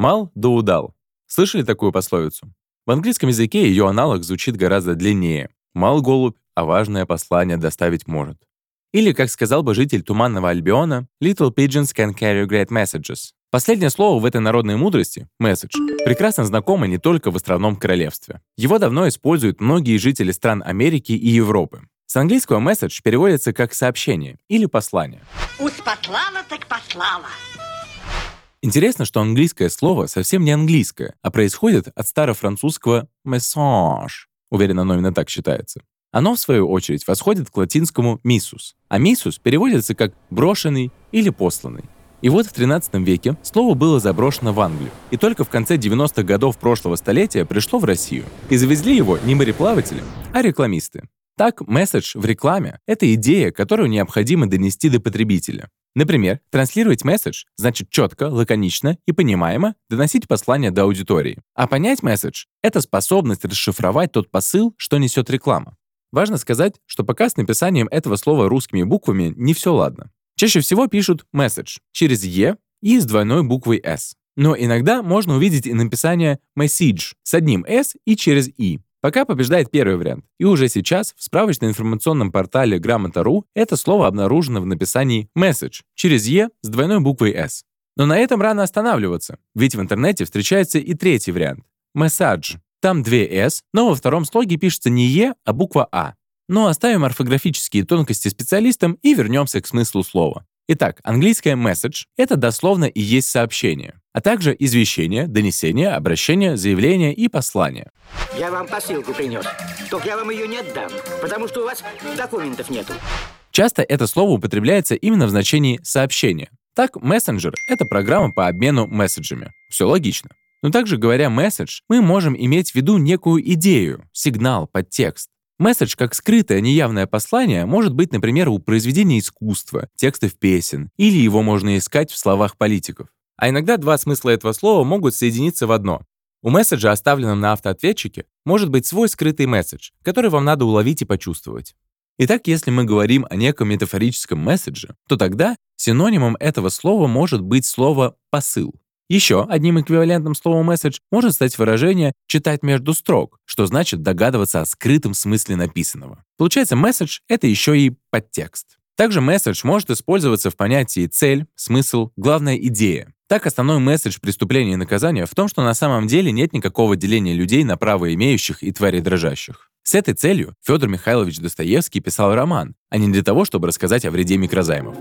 Мал да удал. Слышали такую пословицу? В английском языке ее аналог звучит гораздо длиннее. Мал голубь, а важное послание доставить может. Или, как сказал бы житель Туманного Альбиона, «Little pigeons can carry great messages». Последнее слово в этой народной мудрости «message» прекрасно знакомо не только в островном королевстве. Его давно используют многие жители стран Америки и Европы. С английского «message» переводится как «сообщение» или «послание». Успослала так послала. Интересно, что английское слово совсем не английское, а происходит от старофранцузского «message». Уверен, оно именно так считается. Оно, в свою очередь, восходит к латинскому «missus», а «missus» переводится как «брошенный» или «посланный». И вот в 13 веке слово было заброшено в Англию, и только в конце 90-х годов прошлого столетия пришло в Россию. И завезли его не мореплаватели, а рекламисты. Так, месседж в рекламе — это идея, которую необходимо донести до потребителя. Например, транслировать месседж значит четко, лаконично и понимаемо доносить послание до аудитории. А понять месседж — это способность расшифровать тот посыл, что несет реклама. Важно сказать, что пока с написанием этого слова русскими буквами не все ладно. Чаще всего пишут message через «е» и с двойной буквой «с». Но иногда можно увидеть и написание message с одним «с» и через «и». Пока побеждает первый вариант. И уже сейчас в справочно-информационном портале Грамота.ру это слово обнаружено в написании message через «е» с двойной буквой «с». Но на этом рано останавливаться, ведь в интернете встречается и третий вариант — message. Там две «с», но во втором слоге пишется не «е», а буква «а». Но оставим орфографические тонкости специалистам и вернемся к смыслу слова. Итак, английское message — это дословно и есть сообщение, а также извещение, донесение, обращение, заявление и послание. Я вам посылку принес. Только я вам ее не отдам, потому что у вас документов нету. Часто это слово употребляется именно в значении сообщения. Так, мессенджер — это программа по обмену месседжами. Все логично. Но также говоря месседж, мы можем иметь в виду некую идею, сигнал, подтекст. Месседж как скрытое неявное послание может быть, например, у произведения искусства, текстов песен, или его можно искать в словах политиков. А иногда два смысла этого слова могут соединиться в одно. У месседжа, оставленном на автоответчике, может быть свой скрытый месседж, который вам надо уловить и почувствовать. Итак, если мы говорим о неком метафорическом месседже, то тогда синонимом этого слова может быть слово «посыл». Еще одним эквивалентным словом «месседж» может стать выражение «читать между строк», что значит догадываться о скрытом смысле написанного. Получается, месседж — это еще и подтекст. Также месседж может использоваться в понятии цель, смысл, главная идея. Так, основной месседж преступления и наказания в том, что на самом деле нет никакого деления людей на право имеющих и твари дрожащих. С этой целью Федор Михайлович Достоевский писал роман, а не для того, чтобы рассказать о вреде микрозаймов.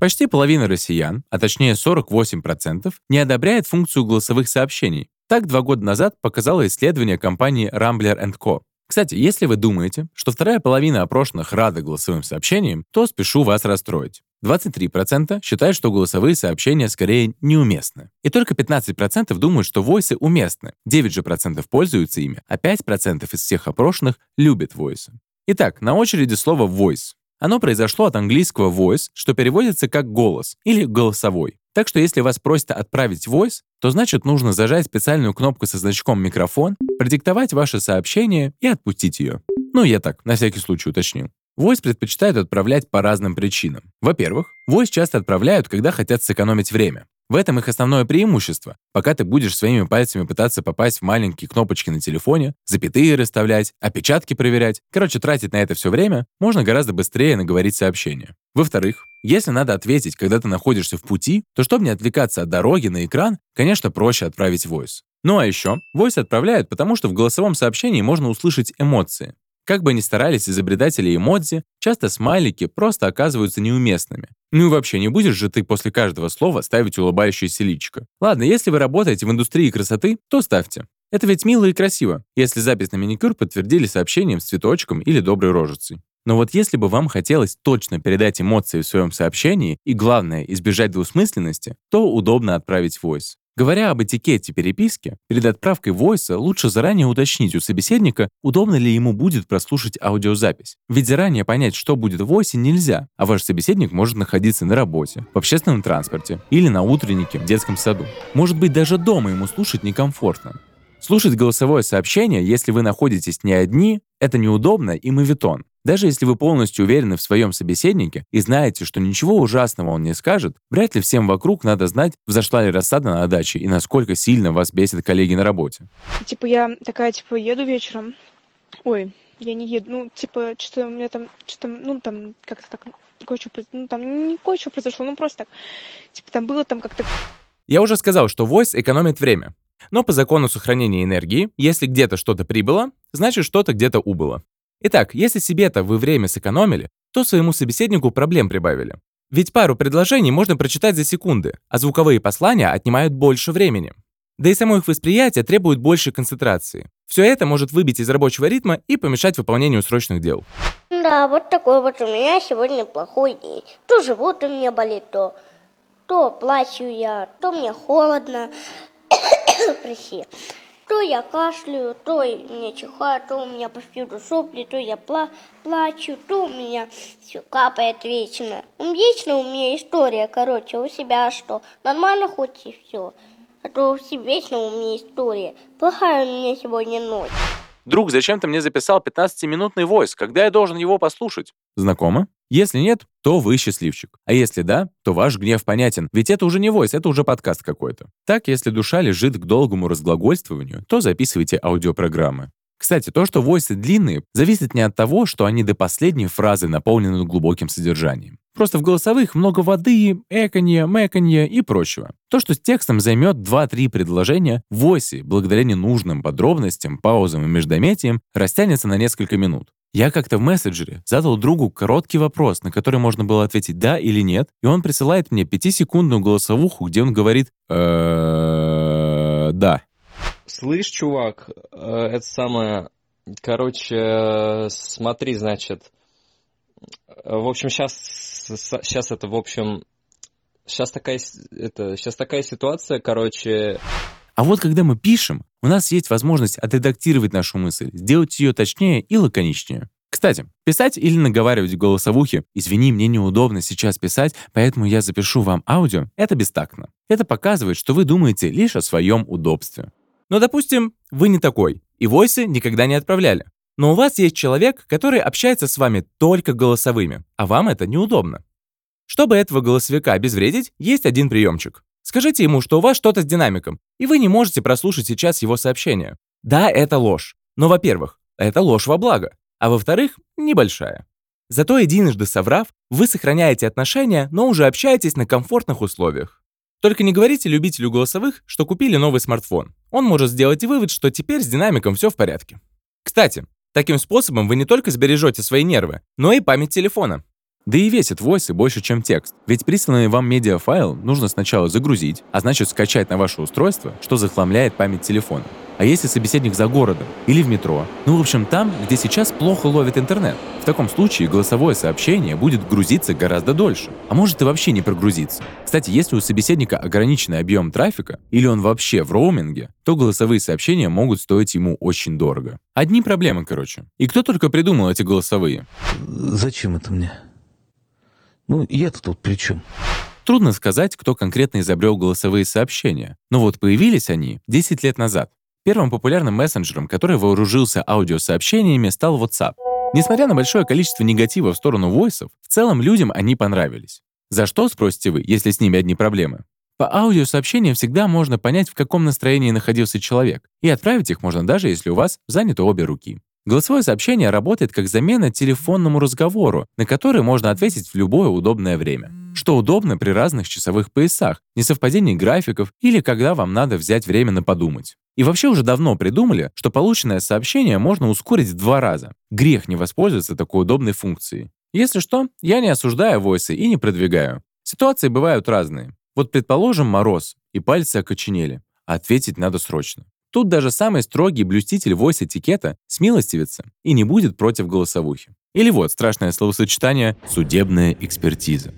Почти половина россиян, а точнее 48%, не одобряет функцию голосовых сообщений. Так два года назад показало исследование компании Rambler Co. Кстати, если вы думаете, что вторая половина опрошенных рада голосовым сообщениям, то спешу вас расстроить. 23% считают, что голосовые сообщения скорее неуместны. И только 15% думают, что войсы уместны. 9 же процентов пользуются ими, а 5% из всех опрошенных любят войсы. Итак, на очереди слово voice. Оно произошло от английского voice, что переводится как голос или голосовой. Так что если вас просят отправить voice, то значит нужно зажать специальную кнопку со значком микрофон, продиктовать ваше сообщение и отпустить ее. Ну, я так, на всякий случай уточнил. Voice предпочитают отправлять по разным причинам. Во-первых, voice часто отправляют, когда хотят сэкономить время. В этом их основное преимущество. Пока ты будешь своими пальцами пытаться попасть в маленькие кнопочки на телефоне, запятые расставлять, опечатки проверять, короче, тратить на это все время, можно гораздо быстрее наговорить сообщение. Во-вторых, если надо ответить, когда ты находишься в пути, то чтобы не отвлекаться от дороги на экран, конечно, проще отправить voice. Ну а еще, voice отправляют, потому что в голосовом сообщении можно услышать эмоции. Как бы ни старались изобретатели эмодзи, часто смайлики просто оказываются неуместными. Ну и вообще, не будешь же ты после каждого слова ставить улыбающееся личико. Ладно, если вы работаете в индустрии красоты, то ставьте. Это ведь мило и красиво, если запись на маникюр подтвердили сообщением с цветочком или доброй рожицей. Но вот если бы вам хотелось точно передать эмоции в своем сообщении и, главное, избежать двусмысленности, то удобно отправить voice. Говоря об этикете переписки, перед отправкой войса лучше заранее уточнить у собеседника, удобно ли ему будет прослушать аудиозапись. Ведь заранее понять, что будет в войсе, нельзя, а ваш собеседник может находиться на работе, в общественном транспорте или на утреннике в детском саду. Может быть, даже дома ему слушать некомфортно. Слушать голосовое сообщение, если вы находитесь не одни, это неудобно и мавитон. Даже если вы полностью уверены в своем собеседнике и знаете, что ничего ужасного он не скажет, вряд ли всем вокруг надо знать, взошла ли рассада на даче и насколько сильно вас бесит коллеги на работе. Типа я такая, типа, еду вечером. Ой, я не еду. Ну, типа, что у меня там, что ну, там, как-то так, кое-что, ну, там, не кое-что произошло, ну, просто так. Типа, там было там как-то... Я уже сказал, что voice экономит время. Но по закону сохранения энергии, если где-то что-то прибыло, значит что-то где-то убыло. Итак, если себе-то вы время сэкономили, то своему собеседнику проблем прибавили. Ведь пару предложений можно прочитать за секунды, а звуковые послания отнимают больше времени. Да и само их восприятие требует большей концентрации. Все это может выбить из рабочего ритма и помешать выполнению срочных дел. Да, вот такой вот у меня сегодня плохой день. То живот у меня болит, то, то плачу я, то мне холодно. Прости. То я кашляю, то мне чихаю, то у меня повсюду сопли, то я пла плачу, то у меня все капает вечно. Вечно у меня история, короче, у себя что? Нормально хоть и все. А то вечно у меня история. Плохая у меня сегодня ночь. Друг, зачем ты мне записал 15-минутный войс, когда я должен его послушать? Знакомо? Если нет, то вы счастливчик. А если да, то ваш гнев понятен, ведь это уже не войс, это уже подкаст какой-то. Так, если душа лежит к долгому разглагольствованию, то записывайте аудиопрограммы. Кстати, то, что войсы длинные, зависит не от того, что они до последней фразы наполнены глубоким содержанием. Просто в голосовых много воды, эканья, мэканья и прочего. То, что с текстом займет 2-3 предложения, в войсе, благодаря ненужным подробностям, паузам и междометиям, растянется на несколько минут. Я как-то в мессенджере задал другу короткий вопрос, на который можно было ответить «да» или «нет», и он присылает мне пятисекундную голосовуху, где он говорит «да». Слышь, чувак, э, это самое... Короче, смотри, значит... В общем, сейчас, сейчас это, в общем... Сейчас такая, это, сейчас такая ситуация, короче... А вот когда мы пишем, у нас есть возможность отредактировать нашу мысль, сделать ее точнее и лаконичнее. Кстати, писать или наговаривать в голосовухе «Извини, мне неудобно сейчас писать, поэтому я запишу вам аудио» — это бестактно. Это показывает, что вы думаете лишь о своем удобстве. Но, допустим, вы не такой, и войсы никогда не отправляли. Но у вас есть человек, который общается с вами только голосовыми, а вам это неудобно. Чтобы этого голосовика обезвредить, есть один приемчик. Скажите ему, что у вас что-то с динамиком, и вы не можете прослушать сейчас его сообщение. Да, это ложь. Но, во-первых, это ложь во благо. А во-вторых, небольшая. Зато единожды соврав, вы сохраняете отношения, но уже общаетесь на комфортных условиях. Только не говорите любителю голосовых, что купили новый смартфон. Он может сделать вывод, что теперь с динамиком все в порядке. Кстати, таким способом вы не только сбережете свои нервы, но и память телефона. Да и весит войсы больше, чем текст. Ведь присланный вам медиафайл нужно сначала загрузить, а значит скачать на ваше устройство, что захламляет память телефона. А если собеседник за городом или в метро? Ну, в общем, там, где сейчас плохо ловит интернет. В таком случае голосовое сообщение будет грузиться гораздо дольше. А может и вообще не прогрузиться. Кстати, если у собеседника ограниченный объем трафика, или он вообще в роуминге, то голосовые сообщения могут стоить ему очень дорого. Одни проблемы, короче. И кто только придумал эти голосовые? Зачем это мне? Ну, я-то тут при чем? Трудно сказать, кто конкретно изобрел голосовые сообщения, но вот появились они 10 лет назад. Первым популярным мессенджером, который вооружился аудиосообщениями, стал WhatsApp. Несмотря на большое количество негатива в сторону войсов, в целом людям они понравились. За что, спросите вы, если с ними одни проблемы? По аудиосообщениям всегда можно понять, в каком настроении находился человек, и отправить их можно даже, если у вас заняты обе руки. Голосовое сообщение работает как замена телефонному разговору, на который можно ответить в любое удобное время. Что удобно при разных часовых поясах, несовпадении графиков или когда вам надо взять время на подумать. И вообще уже давно придумали, что полученное сообщение можно ускорить в два раза. Грех не воспользоваться такой удобной функцией. Если что, я не осуждаю войсы и не продвигаю. Ситуации бывают разные. Вот предположим мороз, и пальцы окоченели. Ответить надо срочно. Тут даже самый строгий блюститель voice-этикета смилостивится и не будет против голосовухи. Или вот страшное словосочетание «судебная экспертиза».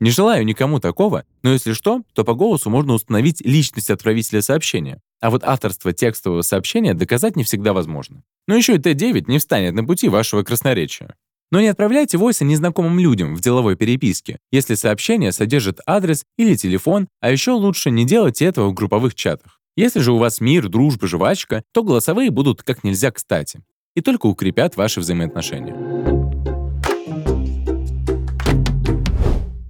Не желаю никому такого, но если что, то по голосу можно установить личность отправителя сообщения. А вот авторство текстового сообщения доказать не всегда возможно. Но еще и Т9 не встанет на пути вашего красноречия. Но не отправляйте войсы незнакомым людям в деловой переписке, если сообщение содержит адрес или телефон, а еще лучше не делайте этого в групповых чатах. Если же у вас мир, дружба, жвачка, то голосовые будут как нельзя кстати и только укрепят ваши взаимоотношения.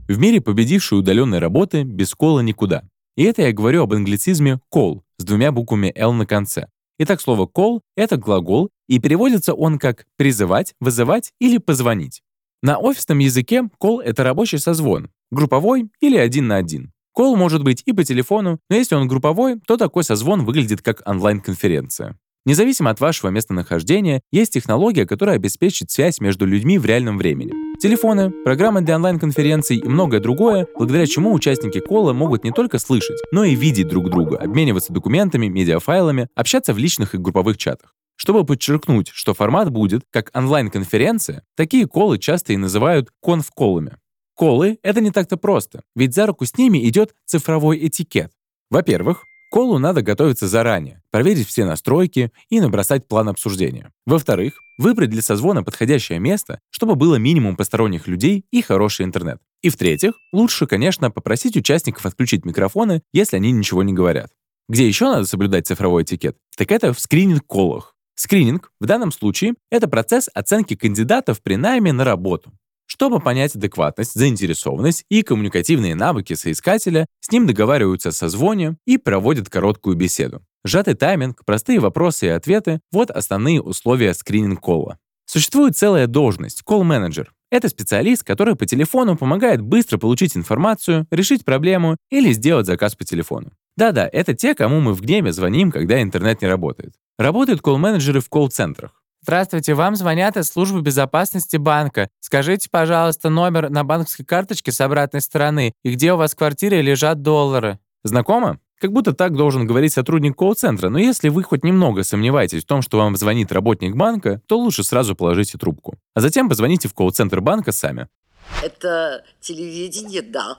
В мире победившей удаленной работы без кола никуда. И это я говорю об англицизме call с двумя буквами L на конце. Итак, слово call — это глагол, и переводится он как «призывать», «вызывать» или «позвонить». На офисном языке call — это рабочий созвон, групповой или один на один. Call может быть и по телефону, но если он групповой, то такой созвон выглядит как онлайн-конференция. Независимо от вашего местонахождения, есть технология, которая обеспечит связь между людьми в реальном времени. Телефоны, программы для онлайн-конференций и многое другое, благодаря чему участники кола могут не только слышать, но и видеть друг друга, обмениваться документами, медиафайлами, общаться в личных и групповых чатах. Чтобы подчеркнуть, что формат будет как онлайн-конференция, такие колы часто и называют конф-колами. Колы — это не так-то просто, ведь за руку с ними идет цифровой этикет. Во-первых, колу надо готовиться заранее, проверить все настройки и набросать план обсуждения. Во-вторых, выбрать для созвона подходящее место, чтобы было минимум посторонних людей и хороший интернет. И в-третьих, лучше, конечно, попросить участников отключить микрофоны, если они ничего не говорят. Где еще надо соблюдать цифровой этикет? Так это в скрининг-колах. Скрининг в данном случае — это процесс оценки кандидатов при найме на работу. Чтобы понять адекватность, заинтересованность и коммуникативные навыки соискателя, с ним договариваются о созвоне и проводят короткую беседу. Сжатый тайминг, простые вопросы и ответы — вот основные условия скрининг-колла. Существует целая должность — колл-менеджер. Это специалист, который по телефону помогает быстро получить информацию, решить проблему или сделать заказ по телефону. Да-да, это те, кому мы в гневе звоним, когда интернет не работает. Работают колл-менеджеры в колл-центрах. Здравствуйте, вам звонят из службы безопасности банка. Скажите, пожалуйста, номер на банковской карточке с обратной стороны и где у вас в квартире лежат доллары. Знакомо? Как будто так должен говорить сотрудник колл-центра, но если вы хоть немного сомневаетесь в том, что вам звонит работник банка, то лучше сразу положите трубку. А затем позвоните в колл-центр банка сами. Это телевидение, да.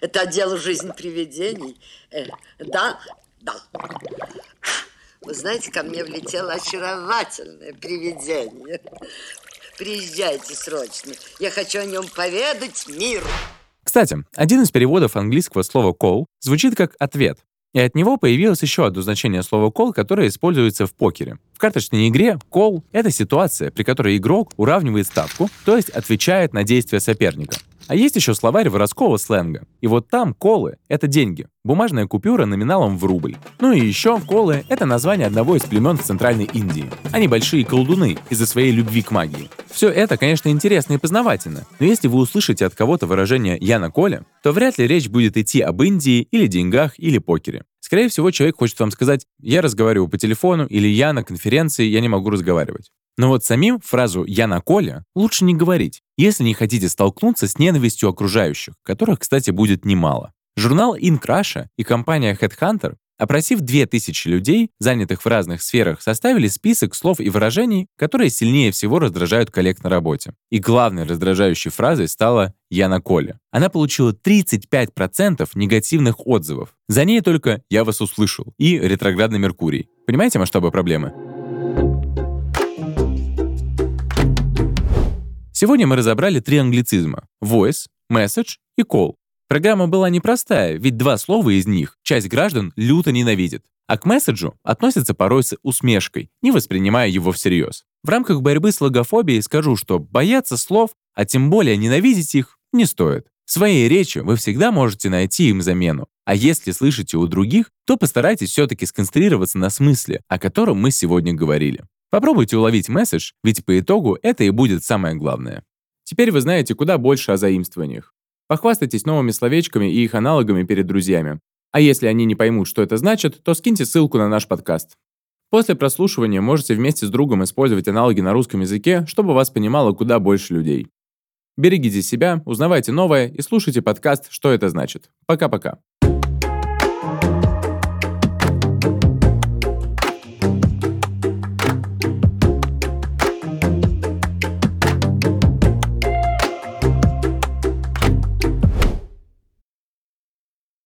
Это отдел «Жизнь привидений». Э, да, да. Вы знаете, ко мне влетело очаровательное привидение. Приезжайте срочно. Я хочу о нем поведать миру. Кстати, один из переводов английского слова call звучит как «ответ». И от него появилось еще одно значение слова call, которое используется в покере. В карточной игре call — это ситуация, при которой игрок уравнивает ставку, то есть отвечает на действия соперника. А есть еще словарь воровского сленга. И вот там колы — это деньги. Бумажная купюра номиналом в рубль. Ну и еще колы — это название одного из племен в Центральной Индии. Они большие колдуны из-за своей любви к магии. Все это, конечно, интересно и познавательно, но если вы услышите от кого-то выражение «я на коле», то вряд ли речь будет идти об Индии или деньгах или покере. Скорее всего, человек хочет вам сказать «я разговариваю по телефону» или «я на конференции, я не могу разговаривать». Но вот самим фразу «я на Коле» лучше не говорить, если не хотите столкнуться с ненавистью окружающих, которых, кстати, будет немало. Журнал InCrusha и компания Headhunter, опросив 2000 людей, занятых в разных сферах, составили список слов и выражений, которые сильнее всего раздражают коллег на работе. И главной раздражающей фразой стала «я на Коле». Она получила 35% негативных отзывов. За ней только «я вас услышал» и «ретроградный Меркурий». Понимаете масштабы проблемы? Сегодня мы разобрали три англицизма — voice, message и call. Программа была непростая, ведь два слова из них часть граждан люто ненавидит, а к месседжу относятся порой с усмешкой, не воспринимая его всерьез. В рамках борьбы с логофобией скажу, что бояться слов, а тем более ненавидеть их, не стоит. В своей речи вы всегда можете найти им замену. А если слышите у других, то постарайтесь все-таки сконцентрироваться на смысле, о котором мы сегодня говорили. Попробуйте уловить месседж, ведь по итогу это и будет самое главное. Теперь вы знаете куда больше о заимствованиях. Похвастайтесь новыми словечками и их аналогами перед друзьями. А если они не поймут, что это значит, то скиньте ссылку на наш подкаст. После прослушивания можете вместе с другом использовать аналоги на русском языке, чтобы вас понимало куда больше людей. Берегите себя, узнавайте новое и слушайте подкаст «Что это значит». Пока-пока.